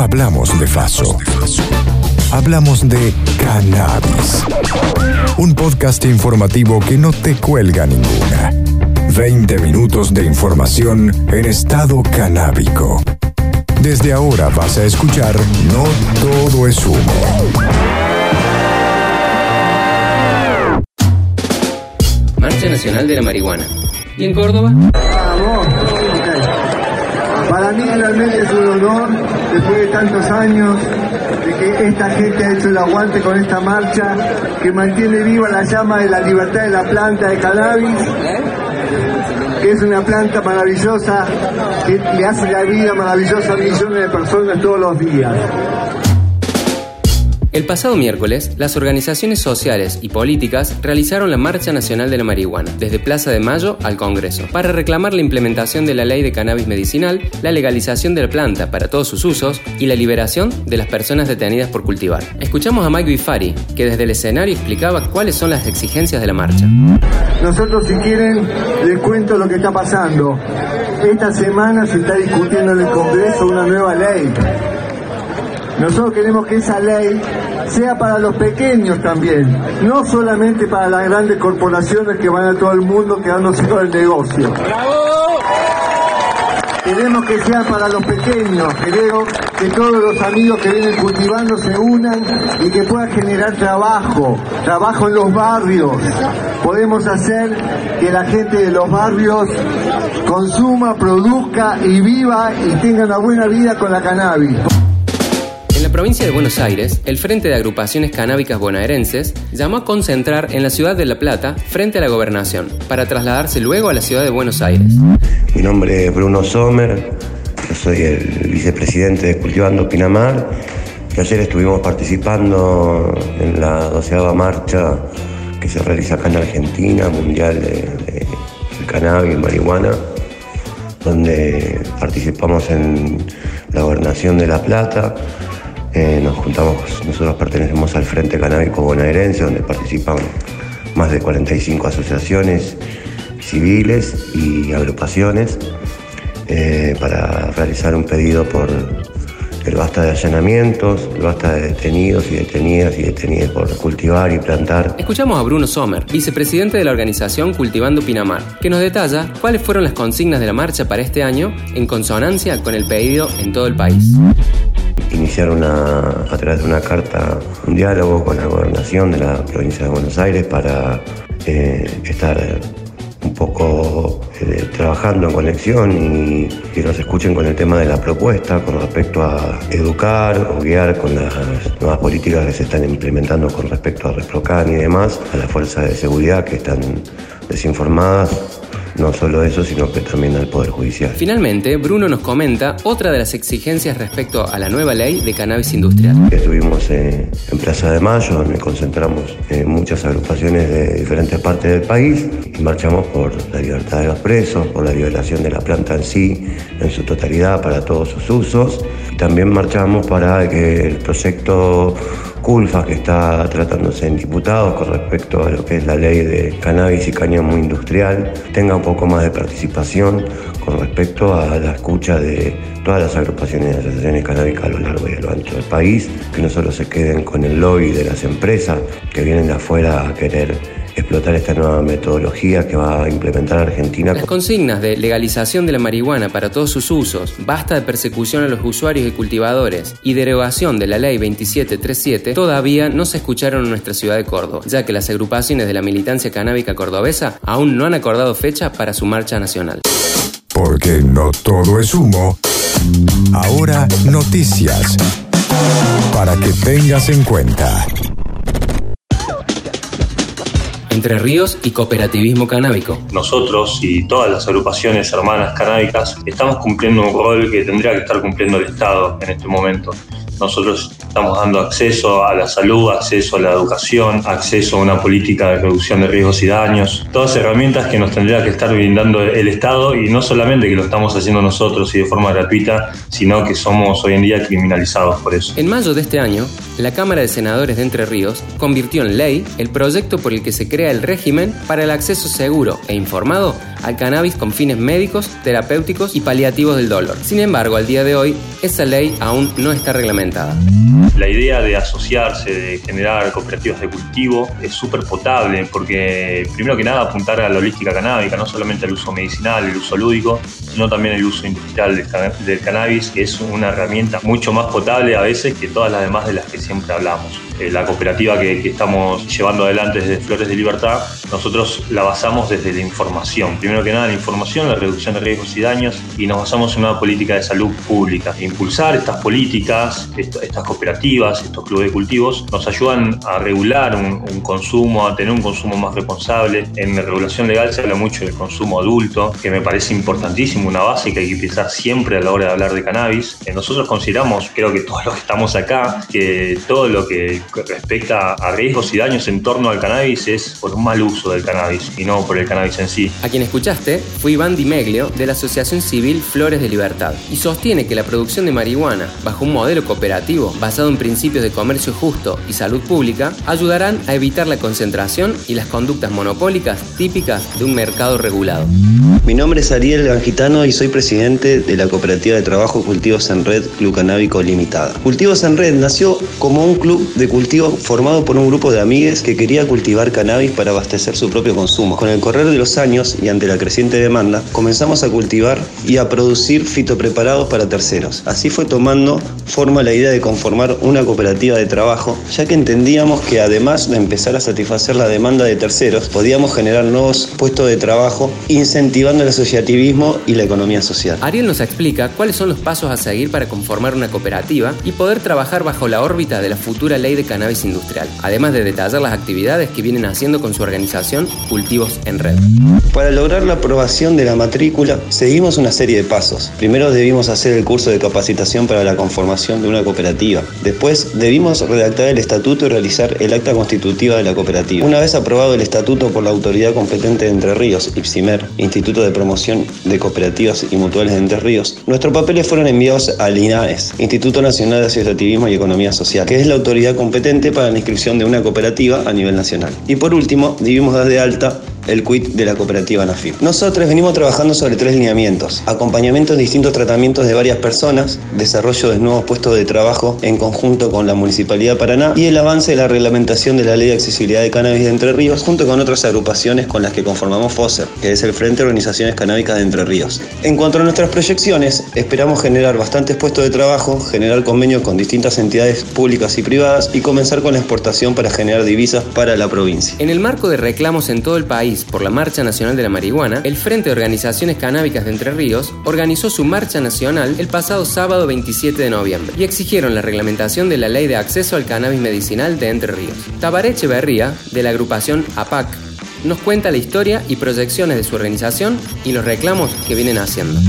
no hablamos de Faso. Hablamos de cannabis. Un podcast informativo que no te cuelga ninguna. 20 minutos de información en estado canábico. Desde ahora vas a escuchar No todo es humo. Marcha Nacional de la Marihuana. ¿Y en Córdoba? Para mí realmente es un honor, después de tantos años, de que esta gente ha hecho el aguante con esta marcha, que mantiene viva la llama de la libertad de la planta de cannabis, que es una planta maravillosa, que le hace la vida maravillosa a millones de personas todos los días. El pasado miércoles, las organizaciones sociales y políticas realizaron la Marcha Nacional de la Marihuana, desde Plaza de Mayo al Congreso, para reclamar la implementación de la ley de cannabis medicinal, la legalización de la planta para todos sus usos y la liberación de las personas detenidas por cultivar. Escuchamos a Mike Bifari, que desde el escenario explicaba cuáles son las exigencias de la marcha. Nosotros, si quieren, les cuento lo que está pasando. Esta semana se está discutiendo en el Congreso una nueva ley nosotros queremos que esa ley sea para los pequeños también, no solamente para las grandes corporaciones que van a todo el mundo quedándose con el negocio. Queremos que sea para los pequeños, queremos que todos los amigos que vienen cultivando se unan y que pueda generar trabajo, trabajo en los barrios. Podemos hacer que la gente de los barrios consuma, produzca y viva y tenga una buena vida con la cannabis. La provincia de Buenos Aires, el Frente de Agrupaciones Canábicas Bonaerenses llamó a concentrar en la ciudad de La Plata frente a la gobernación, para trasladarse luego a la ciudad de Buenos Aires. Mi nombre es Bruno Sommer, yo soy el vicepresidente de Cultivando Pinamar, ayer estuvimos participando en la doceava marcha que se realiza acá en Argentina, Mundial de, Cannabis y Marihuana, donde participamos en la gobernación de La Plata, eh, nos juntamos, nosotros pertenecemos al Frente Canábico Bonaerense, donde participan más de 45 asociaciones civiles y agrupaciones eh, para realizar un pedido por el basta de allanamientos, el basta de detenidos y detenidas y detenidas por cultivar y plantar. Escuchamos a Bruno Sommer, vicepresidente de la organización Cultivando Pinamar, que nos detalla cuáles fueron las consignas de la marcha para este año en consonancia con el pedido en todo el país iniciar una, a través de una carta un diálogo con la gobernación de la provincia de Buenos Aires para eh, estar un poco eh, trabajando en conexión y que nos escuchen con el tema de la propuesta con respecto a educar o guiar con las nuevas políticas que se están implementando con respecto a Resprocan y demás, a las fuerzas de seguridad que están desinformadas no solo eso, sino que también al Poder Judicial. Finalmente, Bruno nos comenta otra de las exigencias respecto a la nueva ley de cannabis industrial. Estuvimos eh, en Plaza de Mayo, donde concentramos eh, muchas agrupaciones de diferentes partes del país y marchamos por la libertad de los presos, por la liberación de la planta en sí, en su totalidad, para todos sus usos. Y también marchamos para que el proyecto CULFA que está tratándose en diputados con respecto a lo que es la ley de cannabis y cáñamo industrial tenga un poco más de participación con respecto a la escucha de todas las agrupaciones y asociaciones canábicas a lo largo y a lo ancho del país, que no solo se queden con el lobby de las empresas que vienen de afuera a querer explotar esta nueva metodología que va a implementar Argentina. Las consignas de legalización de la marihuana para todos sus usos, basta de persecución a los usuarios y cultivadores y derogación de la ley 2737 todavía no se escucharon en nuestra ciudad de Córdoba, ya que las agrupaciones de la militancia canábica cordobesa aún no han acordado fecha para su marcha nacional. Porque no todo es humo. Ahora noticias. Para que tengas en cuenta. Entre Ríos y Cooperativismo Canábico. Nosotros y todas las agrupaciones hermanas canábicas estamos cumpliendo un rol que tendría que estar cumpliendo el Estado en este momento. Nosotros estamos dando acceso a la salud, acceso a la educación, acceso a una política de reducción de riesgos y daños, todas herramientas que nos tendría que estar brindando el Estado y no solamente que lo estamos haciendo nosotros y de forma gratuita, sino que somos hoy en día criminalizados por eso. En mayo de este año, la Cámara de Senadores de Entre Ríos convirtió en ley el proyecto por el que se crea el régimen para el acceso seguro e informado al cannabis con fines médicos, terapéuticos y paliativos del dolor. Sin embargo, al día de hoy, esa ley aún no está reglamentada. La idea de asociarse, de generar cooperativas de cultivo es súper potable porque, primero que nada, apuntar a la holística canábica, no solamente al uso medicinal, el uso lúdico, sino también el uso industrial del, cannabis, que es una herramienta mucho más potable a veces que todas las demás de las que siempre hablamos. Eh, la cooperativa que, estamos llevando adelante desde Flores de Libertad, nosotros la basamos desde la información. Que nada, la información, la reducción de riesgos y daños, y nos basamos en una política de salud pública. Impulsar estas políticas, estas cooperativas, estos clubes de cultivos, nos ayudan a regular un, consumo, a tener un consumo más responsable. En la regulación legal se habla mucho del consumo adulto, que me parece importantísimo, una base que hay que utilizar siempre a la hora de hablar de cannabis. Eh, nosotros consideramos, creo que todos los que estamos acá, que todo lo que respecta a riesgos y daños en torno al cannabis es por un mal uso del cannabis y no por el cannabis en sí. A quien escuchaste fue Iván Di Meglio de la Asociación Civil Flores de Libertad y sostiene que la producción de marihuana bajo un modelo cooperativo basado en principios de comercio justo y salud pública ayudarán a evitar la concentración y las conductas monopólicas típicas de un mercado regulado. Mi nombre es Ariel Gangitano y soy presidente de la cooperativa de trabajo Cultivos en Red Club Canábico Limitada. Cultivos en Red nació como un club de cultivo formado por un grupo de amigues que quería cultivar cannabis para abastecer su propio consumo. Con el correr de los años y ante la creciente demanda, comenzamos a cultivar y a producir fitopreparados para terceros. Así fue tomando forma la idea de conformar una cooperativa de trabajo, ya que entendíamos que además de empezar a satisfacer la demanda de terceros, podíamos generar nuevos puestos de trabajo incentivando el asociativismo y la economía social. Ariel nos explica cuáles son los pasos a seguir para conformar una cooperativa y poder trabajar bajo la órbita de la futura ley de cannabis industrial, además de detallar las actividades que vienen haciendo con su organización Cultivos en Red. Para lograr la aprobación de la matrícula, seguimos una serie de pasos. Primero debimos hacer el curso de capacitación para la conformación de una cooperativa. Después debimos redactar el estatuto y realizar el acta constitutiva de la cooperativa. Una vez aprobado el estatuto por la autoridad competente de Entre Ríos, IPSIMER, Instituto de Promoción de Cooperativas y Mutuales de Entre Ríos, nuestros papeles fueron enviados al INAES, Instituto Nacional de Asociativismo y Economía Social, que es la autoridad competente para la inscripción de una cooperativa a nivel nacional. Y por último, debimos dar de alta el quit de la cooperativa NAFIP. Nosotros venimos trabajando sobre tres lineamientos. Acompañamiento en distintos tratamientos de varias personas, desarrollo de nuevos puestos de trabajo en conjunto con la Municipalidad de Paraná y el avance de la reglamentación de la Ley de Accesibilidad de Cannabis de Entre Ríos junto con otras agrupaciones con las que conformamos FOSER, que es el Frente de Organizaciones Canábicas de Entre Ríos. En cuanto a nuestras proyecciones, esperamos generar bastantes puestos de trabajo, generar convenios con distintas entidades públicas y privadas y comenzar con la exportación para generar divisas para la provincia. En el marco de reclamos en todo el país por la Marcha Nacional de la Marihuana, el Frente de Organizaciones Canábicas de Entre Ríos organizó su marcha nacional el pasado sábado 27 de noviembre y exigieron la reglamentación de la Ley de Acceso al Cannabis Medicinal de Entre Ríos. Tabaré Echeverría, de la agrupación APAC, nos cuenta la historia y proyecciones de su organización y los reclamos que vienen haciendo.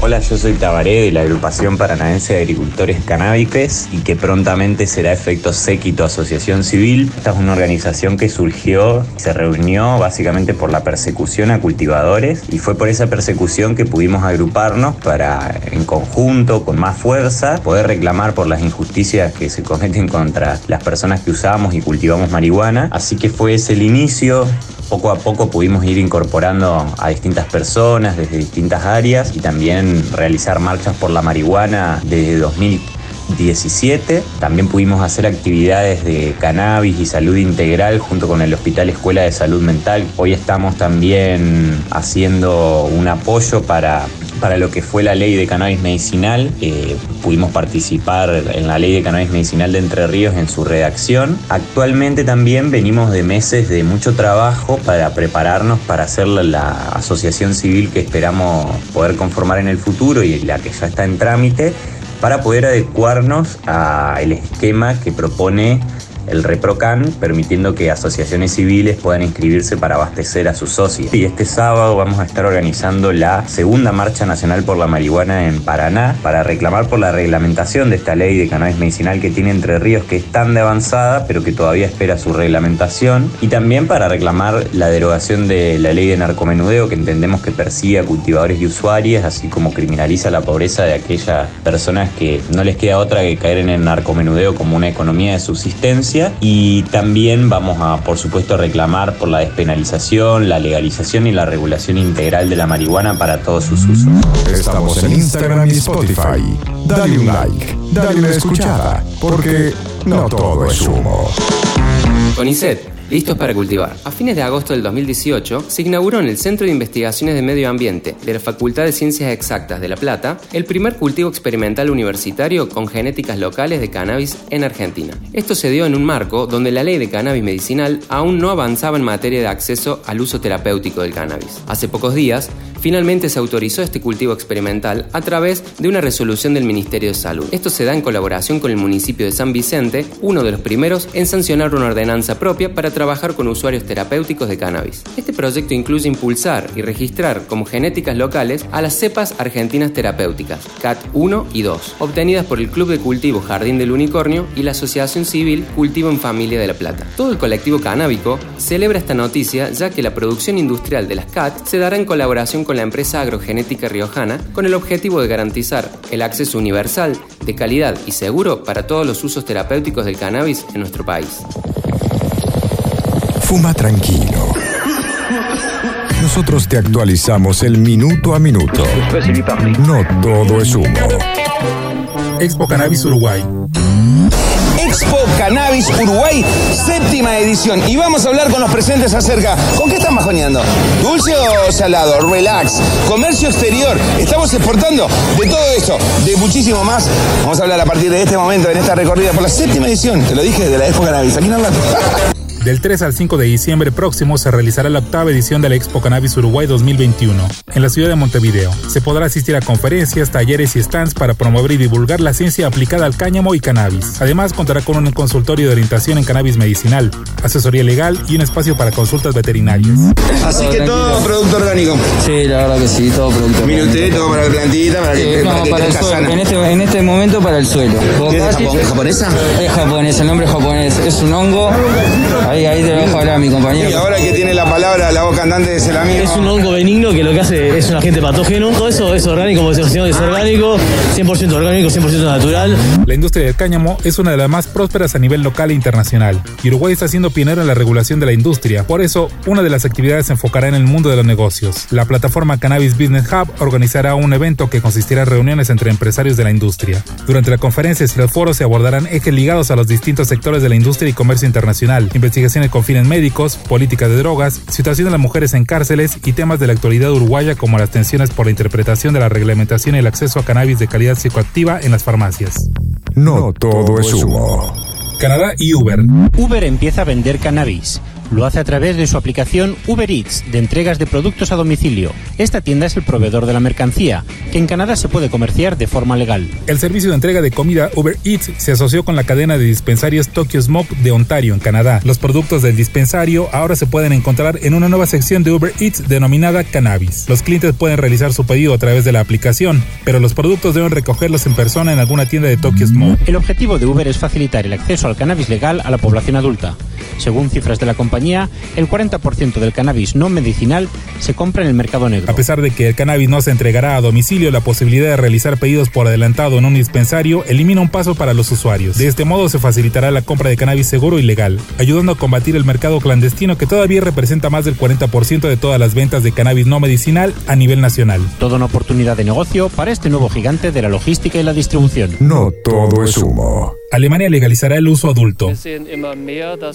Hola, yo soy Tabaré de la agrupación paranaense de agricultores canábicos y que prontamente será efecto séquito Asociación Civil. Esta es una organización que surgió se reunió básicamente por la persecución a cultivadores y fue por esa persecución que pudimos agruparnos para en conjunto, con más fuerza, poder reclamar por las injusticias que se cometen contra las personas que usamos y cultivamos marihuana. Así que fue ese el inicio poco a poco pudimos ir incorporando a distintas personas desde distintas áreas y también realizar marchas por la marihuana desde 2017. También pudimos hacer actividades de cannabis y salud integral junto con el Hospital Escuela de Salud Mental. Hoy estamos también haciendo un apoyo para para lo que fue la ley de cannabis medicinal. Eh, pudimos participar en la ley de cannabis medicinal de Entre Ríos en su redacción. Actualmente también venimos de meses de mucho trabajo para prepararnos para hacer la, asociación civil que esperamos poder conformar en el futuro y la que ya está en trámite para poder adecuarnos al esquema que propone el ReproCan, permitiendo que asociaciones civiles puedan inscribirse para abastecer a sus socios. Y este sábado vamos a estar organizando la segunda Marcha Nacional por la Marihuana en Paraná para reclamar por la reglamentación de esta ley de cannabis medicinal que tiene Entre Ríos, que es tan de avanzada, pero que todavía espera su reglamentación. Y también para reclamar la derogación de la ley de narcomenudeo, que entendemos que persigue a cultivadores y usuarios, así como criminaliza la pobreza de aquellas personas que no les queda otra que caer en el narcomenudeo como una economía de subsistencia. Y también vamos a, por supuesto, reclamar por la despenalización, la legalización y la regulación integral de la marihuana para todos sus usos. Estamos en Instagram y Spotify. Dale un like, dale una escuchada, porque no todo es humo. CONICET listos para cultivar. A fines de agosto del 2018 se inauguró en el Centro de Investigaciones de Medio Ambiente de la Facultad de Ciencias Exactas de La Plata el primer cultivo experimental universitario con genéticas locales de cannabis en Argentina. Esto se dio en un marco donde la ley de cannabis medicinal aún no avanzaba en materia de acceso al uso terapéutico del cannabis. Hace pocos días, finalmente se autorizó este cultivo experimental a través de una resolución del Ministerio de Salud. Esto se da en colaboración con el municipio de San Vicente, uno de los primeros en sancionar una ordenanza propia para trabajar con usuarios terapéuticos de cannabis. Este proyecto incluye impulsar y registrar como genéticas locales a las cepas argentinas terapéuticas, CAT 1 y 2, obtenidas por el Club de Cultivo Jardín del Unicornio y la Asociación Civil Cultivo en Familia de La Plata. Todo el colectivo canábico celebra esta noticia ya que la producción industrial de las CAT se dará en colaboración con la empresa agrogenética riojana con el objetivo de garantizar el acceso universal, de calidad y seguro para todos los usos terapéuticos del cannabis en nuestro país. Fuma tranquilo. Nosotros te actualizamos el minuto a minuto. No todo es humo. Expo Cannabis Uruguay. Expo Cannabis Uruguay, séptima edición. Y vamos a hablar con los presentes acerca. ¿Con qué están bajoneando? ¿Dulce o salado? Relax. Comercio exterior. Estamos exportando de todo eso, de muchísimo más. Vamos a hablar a partir de este momento, en esta recorrida por la séptima edición. Te lo dije, de la Expo Cannabis. Aquí no hablamos. Del 3 al 5 de diciembre próximo se realizará la octava edición de la Expo Cannabis Uruguay 2021 en la ciudad de Montevideo. Se podrá asistir a conferencias, talleres y stands para promover y divulgar la ciencia aplicada al cáñamo y cannabis. Además, contará con un consultorio de orientación en cannabis medicinal, asesoría legal y un espacio para consultas veterinarias. Así que todo producto orgánico. Sí, la verdad que sí, todo producto Mire usted, todo para la plantita, para que, Sí, para no, que para el suelo. En este, en este momento para el suelo. ¿Qué es japonesa? Es japonés, el nombre es japonés. Es un hongo. Ahí, ahí te lo dejo hablar a mi compañero. Y ahora que tiene la palabra la voz cantante es el amigo. Es un hongo benigno que lo que hace es un agente patógeno. Todo eso es orgánico, como es orgánico, 100% orgánico, 100% natural. La industria del cáñamo es una de las más prósperas a nivel local e internacional. y Uruguay está siendo pionero en la regulación de la industria. Por eso, una de las actividades se enfocará en el mundo de los negocios. La plataforma Cannabis Business Hub organizará un evento que consistirá en reuniones entre empresarios de la industria. Durante la conferencia y los foros se abordarán ejes ligados a los distintos sectores de la industria y comercio internacional, investigaciones con fines médicos, políticas de drogas, situación de las mujeres en cárceles y temas de la actualidad uruguaya como las tensiones por la interpretación de la reglamentación y el acceso a cannabis de calidad psicoactiva en las farmacias. No todo es humo. Canadá y Uber. Uber empieza a vender cannabis. Lo hace a través de su aplicación Uber Eats de entregas de productos a domicilio. Esta tienda es el proveedor de la mercancía, que en Canadá se puede comerciar de forma legal. El servicio de entrega de comida Uber Eats se asoció con la cadena de dispensarios Tokyo Smoke de Ontario, en Canadá. Los productos del dispensario ahora se pueden encontrar en una nueva sección de Uber Eats denominada Cannabis. Los clientes pueden realizar su pedido a través de la aplicación, pero los productos deben recogerlos en persona en alguna tienda de Tokyo Smoke. El objetivo de Uber es facilitar el acceso al cannabis legal a la población adulta. Según cifras de la compañía, el 40% del cannabis no medicinal se compra en el mercado negro. A pesar de que el cannabis no se entregará a domicilio, la posibilidad de realizar pedidos por adelantado en un dispensario elimina un paso para los usuarios. De este modo se facilitará la compra de cannabis seguro y legal, ayudando a combatir el mercado clandestino que todavía representa más del 40% de todas las ventas de cannabis no medicinal a nivel nacional. Toda una oportunidad de negocio para este nuevo gigante de la logística y la distribución. No todo es humo. Alemania legalizará el uso adulto.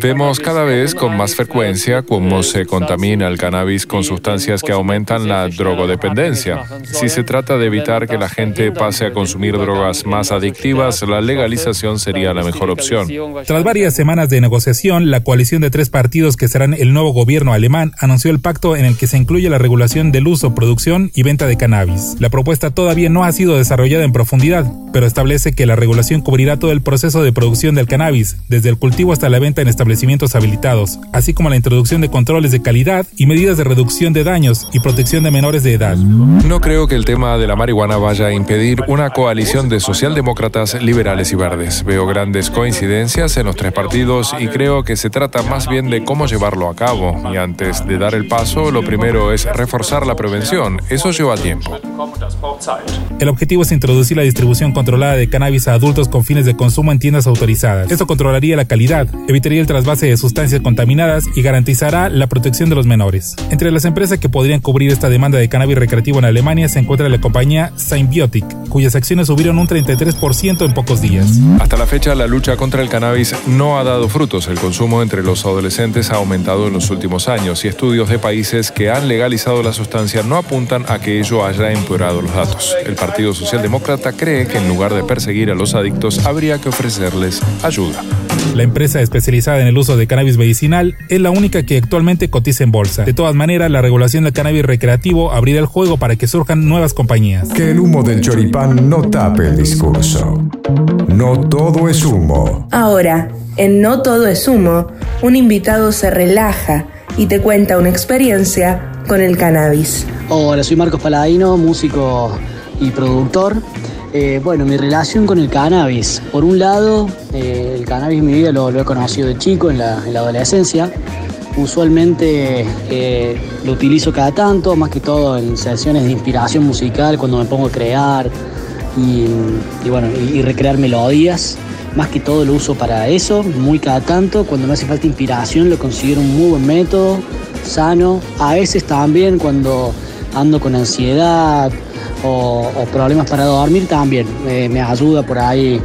Vemos cada vez con más frecuencia cómo se contamina el cannabis con sustancias que aumentan la drogodependencia. Si se trata de evitar que la gente pase a consumir drogas más adictivas, la legalización sería la mejor opción. Tras varias semanas de negociación, la coalición de tres partidos que serán el nuevo gobierno alemán anunció el pacto en el que se incluye la regulación del uso, producción y venta de cannabis. La propuesta todavía no ha sido desarrollada en profundidad, pero establece que la regulación cubrirá todo el proceso proceso de producción del cannabis, desde el cultivo hasta la venta en establecimientos habilitados, así como la introducción de controles de calidad y medidas de reducción de daños y protección de menores de edad. No creo que el tema de la marihuana vaya a impedir una coalición de socialdemócratas, liberales y verdes. Veo grandes coincidencias en los tres partidos y creo que se trata más bien de cómo llevarlo a cabo. Y antes de dar el paso, lo primero es reforzar la prevención. Eso lleva tiempo. El objetivo es introducir la distribución controlada de cannabis a adultos con fines de consumo en tiendas autorizadas. Esto controlaría la calidad, evitaría el trasvase de sustancias contaminadas y garantizará la protección de los menores. Entre las empresas que podrían cubrir esta demanda de cannabis recreativo en Alemania se encuentra la compañía Symbiotic, cuyas acciones subieron un 33% en pocos días. Hasta la fecha, la lucha contra el cannabis no ha dado frutos. El consumo entre los adolescentes ha aumentado en los últimos años y estudios de países que han legalizado la sustancia no apuntan a que ello haya empeorado los datos. El Partido Socialdemócrata cree que en lugar de perseguir a los adictos, habría que ofrecerles ayuda. La empresa especializada en el uso de cannabis medicinal es la única que actualmente cotiza en bolsa. De todas maneras, la regulación del cannabis recreativo abrirá el juego para que surjan nuevas compañías. Que el humo del choripán no tape el discurso. No todo es humo. Ahora, en No todo es humo, un invitado se relaja y te cuenta una experiencia con el cannabis. Hola, soy Marcos Paladino, músico y productor. Eh, bueno, mi relación con el cannabis. Por un lado, eh, el cannabis en mi vida lo, he conocido de chico, en la, adolescencia. Usualmente eh, lo utilizo cada tanto, más que todo en sesiones de inspiración musical, cuando me pongo a crear y, bueno, y, recrear melodías. Más que todo lo uso para eso, muy cada tanto. Cuando me hace falta inspiración lo considero un muy buen método, sano. A veces también cuando ando con ansiedad o, problemas para dormir también me ayuda por ahí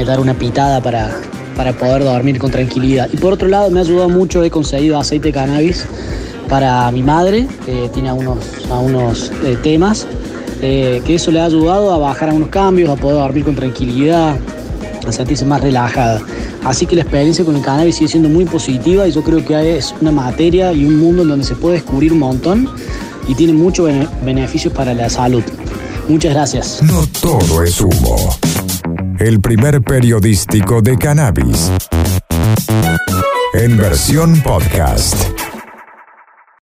a dar una pitada para, para poder dormir con tranquilidad. Y por otro lado me ha ayudado mucho, he conseguido aceite de cannabis para mi madre, que tiene unos, unos eh, temas, eh, que eso le ha ayudado a bajar a unos cambios, a poder dormir con tranquilidad, a sentirse más relajada. Así que la experiencia con el cannabis sigue siendo muy positiva y yo creo que es una materia y un mundo en donde se puede descubrir un montón y tiene muchos beneficios para la salud. Muchas gracias. No todo es humo. El primer periodístico de cannabis. En versión podcast.